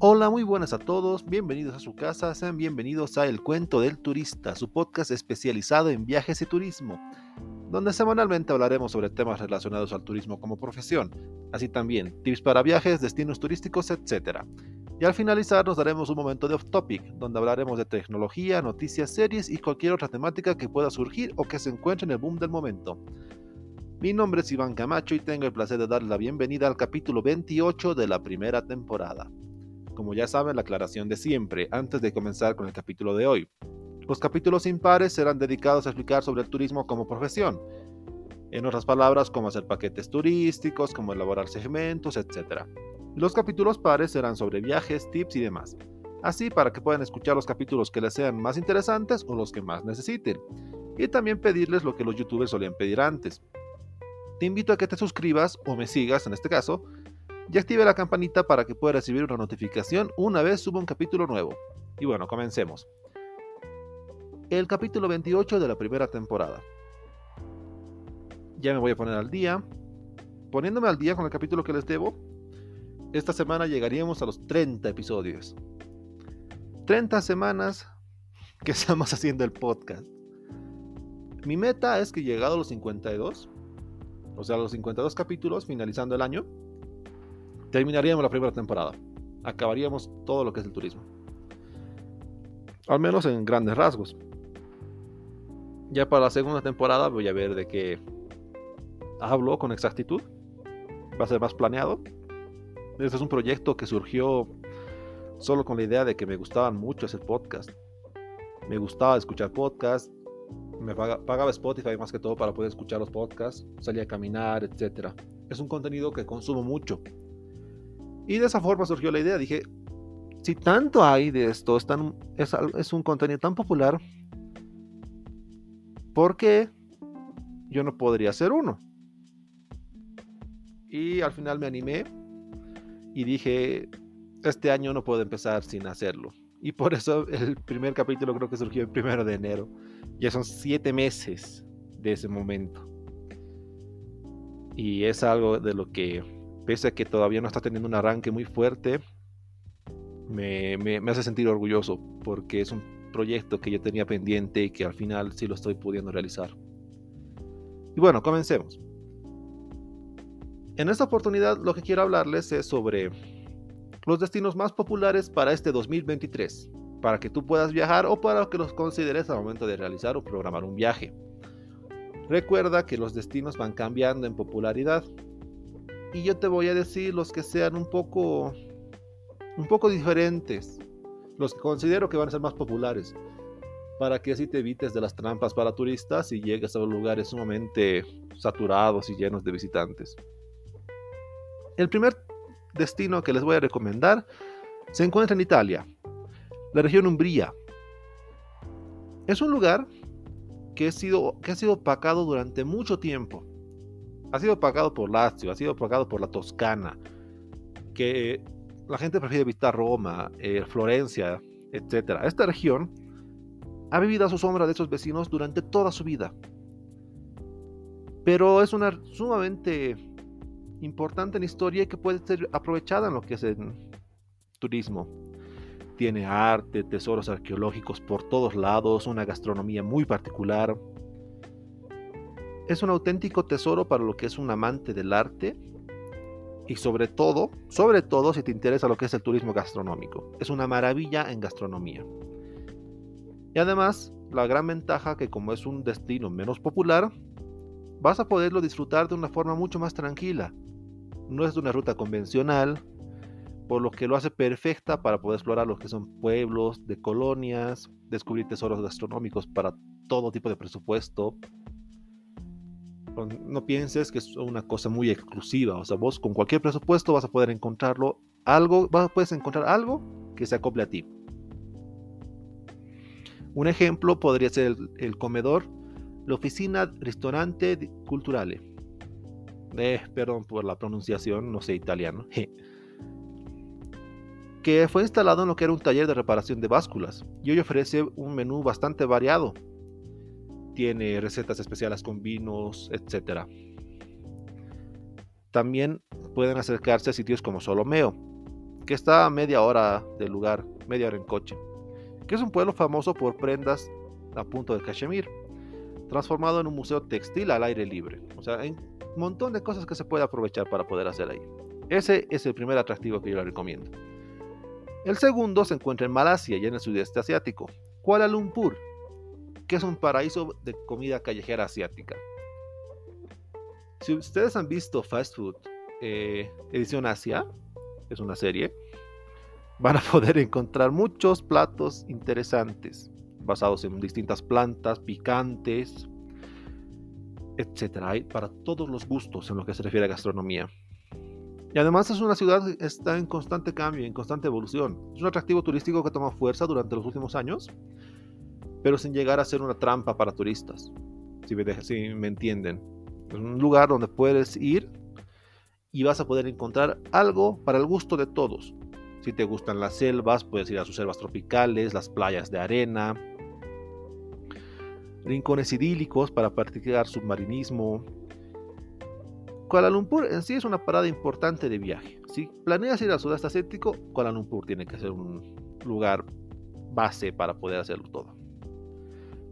Hola, muy buenas a todos, bienvenidos a su casa, sean bienvenidos a El Cuento del Turista, su podcast especializado en viajes y turismo, donde semanalmente hablaremos sobre temas relacionados al turismo como profesión, así también tips para viajes, destinos turísticos, etc. Y al finalizar nos daremos un momento de off-topic, donde hablaremos de tecnología, noticias, series y cualquier otra temática que pueda surgir o que se encuentre en el boom del momento. Mi nombre es Iván Camacho y tengo el placer de darles la bienvenida al capítulo 28 de la primera temporada. Como ya saben, la aclaración de siempre, antes de comenzar con el capítulo de hoy. Los capítulos impares serán dedicados a explicar sobre el turismo como profesión. En otras palabras, cómo hacer paquetes turísticos, cómo elaborar segmentos, etc. Los capítulos pares serán sobre viajes, tips y demás. Así para que puedan escuchar los capítulos que les sean más interesantes o los que más necesiten. Y también pedirles lo que los youtubers solían pedir antes. Te invito a que te suscribas o me sigas en este caso y active la campanita para que puedas recibir una notificación una vez suba un capítulo nuevo. Y bueno, comencemos. El capítulo 28 de la primera temporada. Ya me voy a poner al día. Poniéndome al día con el capítulo que les debo, esta semana llegaríamos a los 30 episodios. 30 semanas que estamos haciendo el podcast. Mi meta es que llegado a los 52, o sea, a los 52 capítulos, finalizando el año, terminaríamos la primera temporada. Acabaríamos todo lo que es el turismo. Al menos en grandes rasgos. Ya para la segunda temporada voy a ver de qué hablo con exactitud. Va a ser más planeado. Este es un proyecto que surgió solo con la idea de que me gustaban mucho hacer podcast. Me gustaba escuchar podcast. Me pagaba Spotify más que todo para poder escuchar los podcasts. Salía a caminar, etc. Es un contenido que consumo mucho y de esa forma surgió la idea. Dije, si tanto hay de esto, es, es, un contenido tan popular, ¿por qué yo no podría hacer uno? Y al final me animé y dije, este año no puedo empezar sin hacerlo. Y por eso el primer capítulo creo que surgió el primero de enero. Ya son siete meses de ese momento. Y es algo de lo que pese a que todavía no está teniendo un arranque muy fuerte, me, hace sentir orgulloso porque es un proyecto que yo tenía pendiente y que al final sí lo estoy pudiendo realizar. Y bueno, comencemos. En esta oportunidad lo que quiero hablarles es sobre los destinos más populares para este 2023, para que tú puedas viajar o para que los consideres al momento de realizar o programar un viaje. Recuerda que los destinos van cambiando en popularidad y yo te voy a decir los que sean un poco un poco diferentes, los que considero que van a ser más populares, para que así te evites de las trampas para turistas y llegues a lugares sumamente saturados y llenos de visitantes. El primer destino que les voy a recomendar se encuentra en Italia, la región Umbría. Es un lugar que ha sido, que ha sido opacado durante mucho tiempo ha sido pagado por Lazio, ha sido pagado por la Toscana, que la gente prefiere visitar Roma, eh, Florencia, etc. Esta región ha vivido a su sombra de esos vecinos durante toda su vida. Pero es una sumamente importante en historia que puede ser aprovechada en lo que es el turismo. Tiene arte, tesoros arqueológicos por todos lados, una gastronomía muy particular, es un auténtico tesoro para lo que es un amante del arte y sobre todo, sobre todo si te interesa lo que es el turismo gastronómico. Es una maravilla en gastronomía. Y además, la gran ventaja que como es un destino menos popular, vas a poderlo disfrutar de una forma mucho más tranquila. No es de una ruta convencional, por lo que lo hace perfecta para poder explorar lo que son pueblos, de colonias, descubrir tesoros gastronómicos para todo tipo de presupuesto, no pienses que es una cosa muy exclusiva. O sea, vos con cualquier presupuesto vas a poder encontrarlo algo, vas, puedes encontrar algo que se acople a ti. Un ejemplo podría ser el, comedor, la oficina restaurante culturale. Eh, perdón por la pronunciación, no sé italiano. que fue instalado en lo que era un taller de reparación de básculas y hoy ofrece un menú bastante variado tiene recetas especiales con vinos, etc. También pueden acercarse a sitios como Solomeo, que está a media hora del lugar, media hora en coche, que es un pueblo famoso por prendas a punto de cachemir, transformado en un museo textil al aire libre. O sea, hay un montón de cosas que se puede aprovechar para poder hacer ahí. Ese es el primer atractivo que yo le recomiendo. El segundo se encuentra en Malasia y en el sudeste asiático. Kuala Lumpur, que es un paraíso de comida callejera asiática. Si ustedes han visto Fast Food eh, Edición Asia, es una serie, van a poder encontrar muchos platos interesantes basados en distintas plantas, picantes, etcétera. Hay para todos los gustos en lo que se refiere a gastronomía. Y además es una ciudad que está en constante cambio, en constante evolución. Es un atractivo turístico que toma fuerza durante los últimos años, pero sin llegar a ser una trampa para turistas, si me, entienden. Es un lugar donde puedes ir y vas a poder encontrar algo para el gusto de todos. Si te gustan las selvas, puedes ir a sus selvas tropicales, las playas de arena, rincones idílicos para practicar submarinismo. Kuala Lumpur en sí es una parada importante de viaje. Si planeas ir al sudeste asiático, Kuala Lumpur tiene que ser un lugar base para poder hacerlo todo.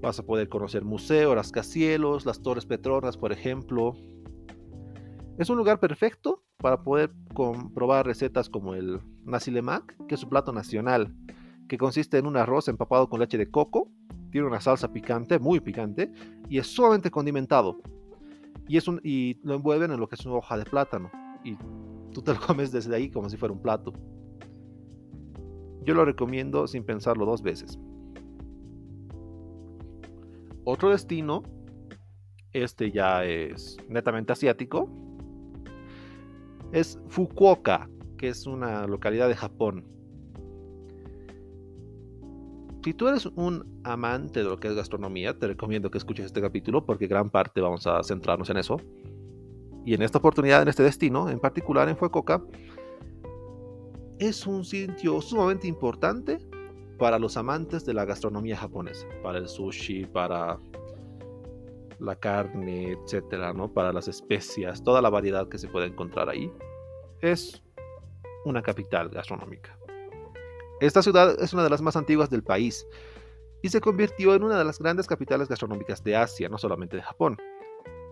Vas a poder conocer museos, rascacielos, las torres Petronas, por ejemplo. Es un lugar perfecto para poder comprobar recetas como el nasi lemak, que es su plato nacional, que consiste en un arroz empapado con leche de coco, tiene una salsa picante, muy picante, y es sumamente condimentado. Y, es un, y lo envuelven en lo que es una hoja de plátano. Y tú te lo comes desde ahí como si fuera un plato. Yo lo recomiendo sin pensarlo dos veces. Otro destino, este ya es netamente asiático, es Fukuoka, que es una localidad de Japón. Si tú eres un amante de lo que es gastronomía, te recomiendo que escuches este capítulo porque gran parte vamos a centrarnos en eso. Y en esta oportunidad, en este destino, en particular en Fukuoka, es un sitio sumamente importante para los amantes de la gastronomía japonesa, para el sushi, para la carne, etcétera, ¿no? Para las especias, toda la variedad que se puede encontrar ahí. Es una capital gastronómica. Esta ciudad es una de las más antiguas del país y se convirtió en una de las grandes capitales gastronómicas de Asia, no solamente de Japón.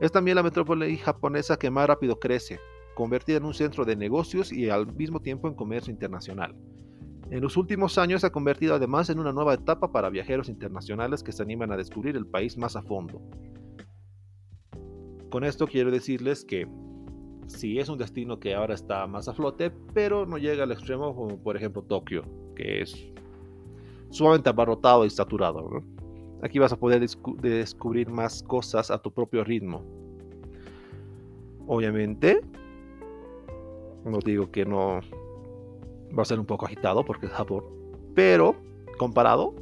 Es también la metrópoli japonesa que más rápido crece, convertida en un centro de negocios y al mismo tiempo en comercio internacional. En los últimos años se ha convertido además en una nueva etapa para viajeros internacionales que se animan a descubrir el país más a fondo. Con esto quiero decirles que sí es un destino que ahora está más a flote, pero no llega al extremo como por ejemplo Tokio, que es sumamente abarrotado y saturado. Aquí vas a poder descubrir más cosas a tu propio ritmo. Obviamente, no digo que no va a ser un poco agitado porque es Japón, pero comparado,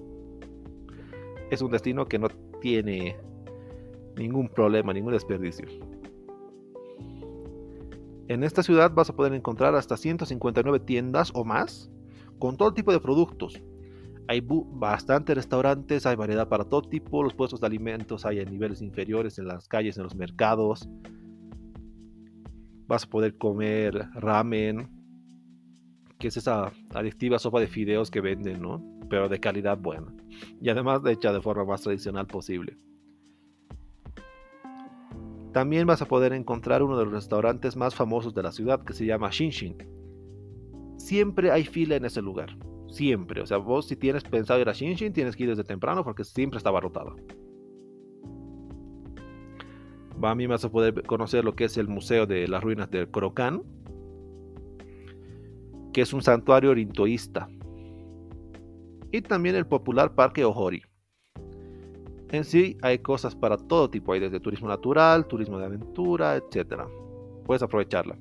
es un destino que no tiene ningún problema, ningún desperdicio. En esta ciudad vas a poder encontrar hasta 159 tiendas o más con todo tipo de productos. Hay bastantes restaurantes, hay variedad para todo tipo, los puestos de alimentos hay en niveles inferiores, en las calles, en los mercados. Vas a poder comer ramen, que es esa adictiva sopa de fideos que venden, ¿no? Pero de calidad buena. Y además hecha de forma más tradicional posible. También vas a poder encontrar uno de los restaurantes más famosos de la ciudad que se llama Shinshin siempre hay fila en ese lugar. Siempre. O sea, vos si tienes pensado ir a Shinshin, tienes que ir desde temprano porque siempre estaba abarrotado. Mí vas a poder conocer lo que es el Museo de las Ruinas del Korokan, que es un santuario orintoísta. Y también el popular Parque Ohori. En sí hay cosas para todo tipo, hay desde turismo natural, turismo de aventura, etc. Puedes aprovecharla.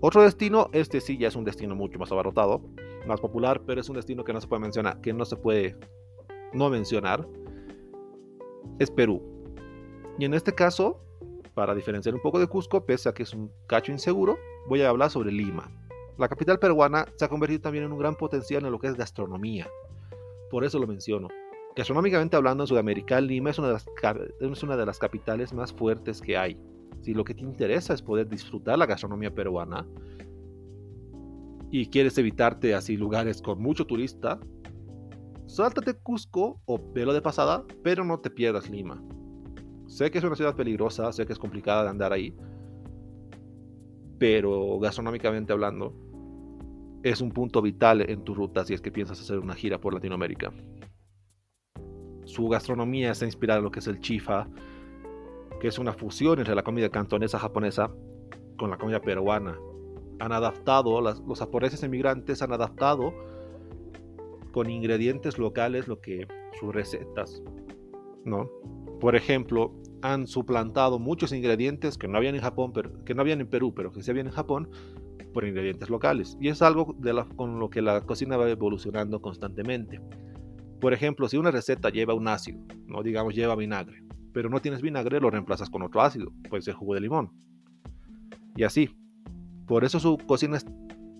Otro destino, este sí ya es un destino mucho más abarrotado, más popular, pero es un destino que no se puede mencionar, que no se puede no mencionar, es Perú. Y en este caso, para diferenciar un poco de Cusco, pese a que es un cacho inseguro, voy a hablar sobre Lima. La capital peruana se ha convertido también en un gran potencial en lo que es gastronomía. Por eso lo menciono. Gastronómicamente hablando, en Sudamérica, Lima es una de las, capitales más fuertes que hay si lo que te interesa es poder disfrutar la gastronomía peruana, y quieres evitarte así lugares con mucho turista, sáltate Cusco o velo de pasada, pero no te pierdas Lima. Sé que es una ciudad peligrosa, sé que es complicada de andar ahí, pero gastronómicamente hablando, es un punto vital en tu ruta si es que piensas hacer una gira por Latinoamérica. Su gastronomía está inspirada en lo que es el chifa, que es una fusión entre la comida cantonesa japonesa con la comida peruana. Han adaptado, los japoneses emigrantes han adaptado con ingredientes locales lo que sus recetas, ¿no? Por ejemplo, han suplantado muchos ingredientes que no habían en Japón, pero, que no habían en Perú, pero que sí habían en Japón, por ingredientes locales. Y es algo con lo que la cocina va evolucionando constantemente. Por ejemplo, si una receta lleva un ácido, no digamos lleva vinagre, pero no tienes vinagre, lo reemplazas con otro ácido, puede ser jugo de limón. Y así. Por eso su cocina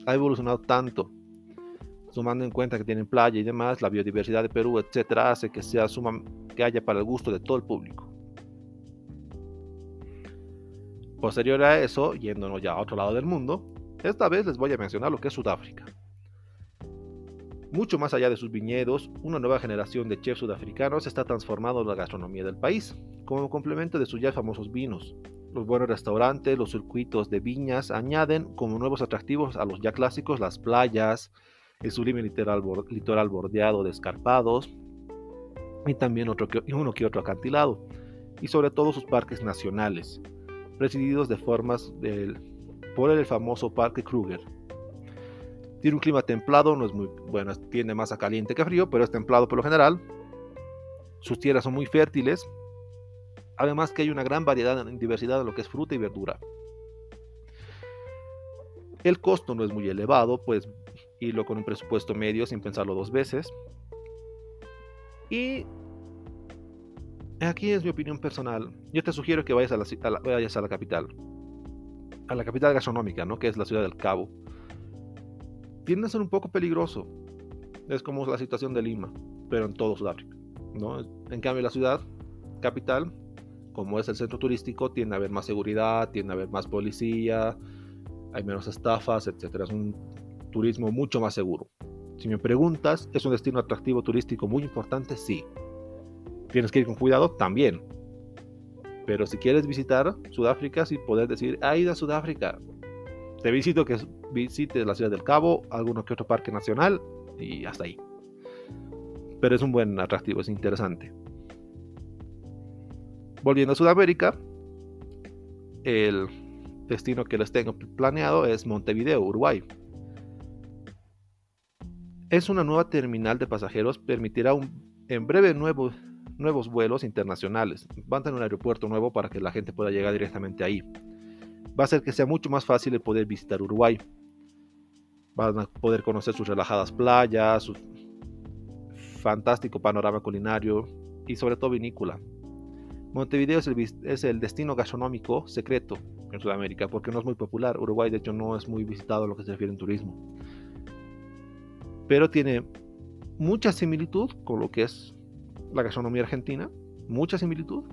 ha evolucionado tanto. Sumando en cuenta que tienen playa y demás, la biodiversidad de Perú, etcétera, hace que sea suma, que haya para el gusto de todo el público. Posterior a eso, yéndonos ya a otro lado del mundo, esta vez les voy a mencionar lo que es Sudáfrica. Mucho más allá de sus viñedos, una nueva generación de chefs sudafricanos está transformando la gastronomía del país, como complemento de sus ya famosos vinos. Los buenos restaurantes, los circuitos de viñas añaden como nuevos atractivos a los ya clásicos las playas, el sublime litoral, bordeado de escarpados y también uno que otro acantilado, y sobre todo sus parques nacionales, presididos de formas por el famoso Parque Kruger. Tiene un clima templado, no es muy bueno, tiene más a caliente que frío, pero es templado por lo general. Sus tierras son muy fértiles, además que hay una gran variedad y diversidad de lo que es fruta y verdura. El costo no es muy elevado, pues irlo con un presupuesto medio sin pensarlo dos veces. Y aquí es mi opinión personal. Yo te sugiero que vayas a la, vayas a la capital. A la capital gastronómica, ¿no? Que es la ciudad del Cabo. Tiende a ser un poco peligroso. Es como la situación de Lima, pero en todo Sudáfrica. ¿no? En cambio, la ciudad capital, como es el centro turístico, tiende a haber más seguridad, tiende a haber más policía, hay menos estafas, etc. Es un turismo mucho más seguro. Si me preguntas, ¿es un destino atractivo turístico muy importante? Sí. Tienes que ir con cuidado también. Pero si quieres visitar Sudáfrica, sin poder decir, ah, ido a Sudáfrica, te visito que visites la ciudad del Cabo, alguno que otro parque nacional y hasta ahí. Pero es un buen atractivo, es interesante. Volviendo a Sudamérica, el destino que les tengo planeado es Montevideo, Uruguay. Es una nueva terminal de pasajeros, permitirá un, en breve nuevo nuevos vuelos internacionales. Van a tener un aeropuerto nuevo para que la gente pueda llegar directamente ahí. Va a hacer que sea mucho más fácil el poder visitar Uruguay. Van a poder conocer sus relajadas playas, su fantástico panorama culinario y sobre todo vinícola. Montevideo es el, es el, destino gastronómico secreto en Sudamérica porque no es muy popular. Uruguay de hecho no es muy visitado a lo que se refiere en turismo. Pero tiene mucha similitud con lo que es la gastronomía argentina, mucha similitud,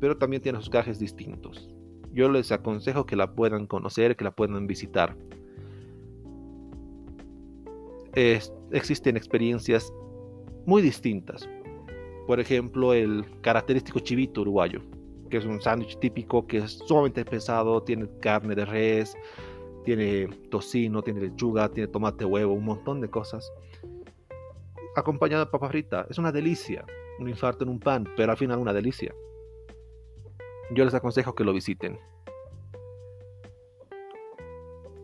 pero también tiene sus gajes distintos. Yo les aconsejo que la puedan conocer, que la puedan visitar. existen experiencias muy distintas. Por ejemplo, el característico chivito uruguayo, que es un sándwich típico que es sumamente pesado, tiene carne de res, tiene tocino, tiene lechuga, tiene tomate, huevo, un montón de cosas acompañado de papa frita. Es una delicia. Un infarto en un pan, pero al final una delicia. Yo les aconsejo que lo visiten.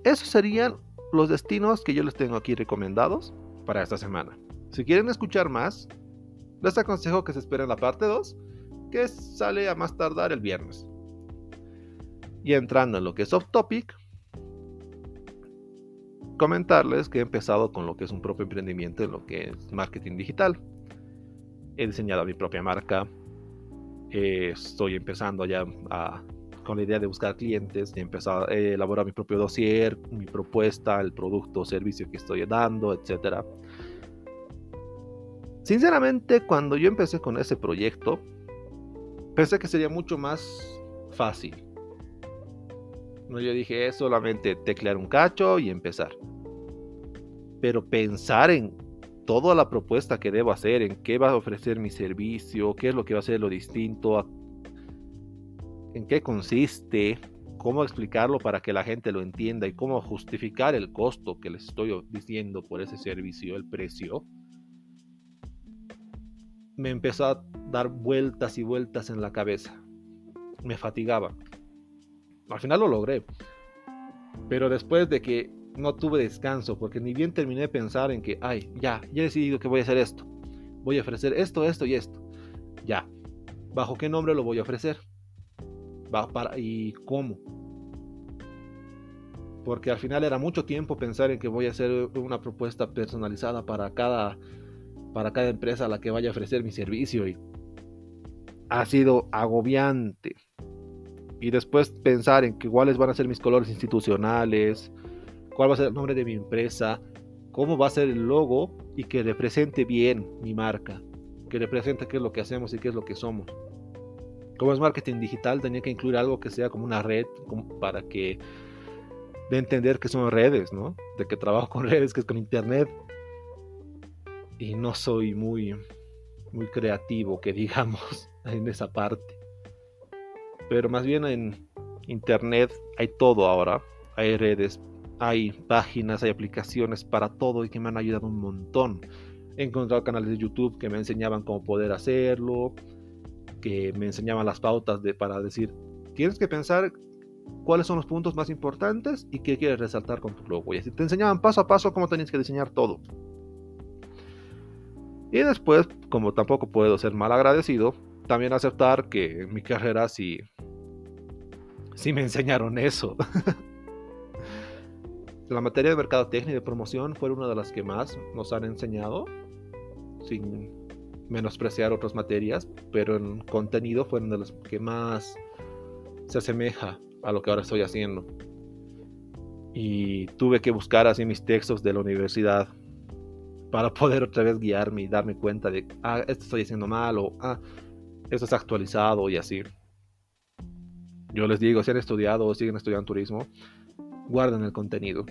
Esos serían los destinos que yo les tengo aquí recomendados para esta semana. Si quieren escuchar más, les aconsejo que se esperen la parte 2, que sale a más tardar el viernes. Y entrando en lo que es off topic, comentarles que he empezado con lo que es un propio emprendimiento en lo que es marketing digital. He diseñado mi propia marca. estoy empezando ya con la idea de buscar clientes, he empezado a elaborar mi propio dossier, mi propuesta, el producto o servicio que estoy dando, etc. Sinceramente, cuando yo empecé con ese proyecto, pensé que sería mucho más fácil. No, yo dije, solamente teclear un cacho y empezar. pero pensar en toda la propuesta que debo hacer, en qué va a ofrecer mi servicio, qué es lo que va a ser lo distinto, en qué consiste, cómo explicarlo para que la gente lo entienda y cómo justificar el costo que les estoy diciendo por ese servicio, el precio, me empezó a dar vueltas y vueltas en la cabeza. Me fatigaba. Al final lo logré. Pero después de que no tuve descanso, porque ni bien terminé de pensar en que, ay, ya, ya he decidido que voy a hacer esto. Voy a ofrecer esto, esto y esto. Ya. ¿Bajo qué nombre lo voy a ofrecer? para, y cómo. Porque al final era mucho tiempo pensar en que voy a hacer una propuesta personalizada para cada, para cada empresa a la que vaya a ofrecer mi servicio. Y ha sido agobiante. Y después pensar en que cuáles van a ser mis colores institucionales, cuál va a ser el nombre de mi empresa, cómo va a ser el logo y que represente bien mi marca, que represente qué es lo que hacemos y qué es lo que somos como es marketing digital, tenía que incluir algo que sea como una red para que de entender que son redes, ¿no? De que trabajo con redes, que es con internet. Y no soy muy, muy creativo, que digamos, en esa parte. Pero más bien en internet hay todo ahora. Hay redes, hay páginas, hay aplicaciones para todo y que me han ayudado un montón. He encontrado canales de YouTube que me enseñaban cómo poder hacerlo que me enseñaban las pautas de, para decir, tienes que pensar cuáles son los puntos más importantes y qué quieres resaltar con tu logo. Y así te enseñaban paso a paso cómo tenías que diseñar todo. Y después, como tampoco puedo ser mal agradecido, también aceptar que en mi carrera sí, sí me enseñaron eso. La materia de mercadotecnia y de promoción fue una de las que más nos han enseñado, sin menospreciar otras materias, pero en contenido fueron de los que más se asemeja a lo que ahora estoy haciendo. Y tuve que buscar así mis textos de la universidad para poder otra vez guiarme y darme cuenta de, ah, esto estoy haciendo mal o, ah, esto es actualizado y así. Yo les digo, si han estudiado o siguen estudiando turismo, guarden el contenido.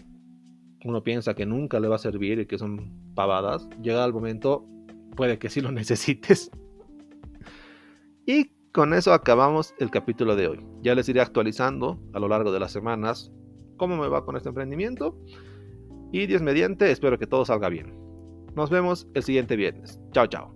Uno piensa que nunca le va a servir y que son pavadas. Llega el momento puede que sí lo necesites. Y con eso acabamos el capítulo de hoy. Ya les iré actualizando a lo largo de las semanas cómo me va con este emprendimiento. Y Dios mediante, espero que todo salga bien. Nos vemos el siguiente viernes. Chao, chao.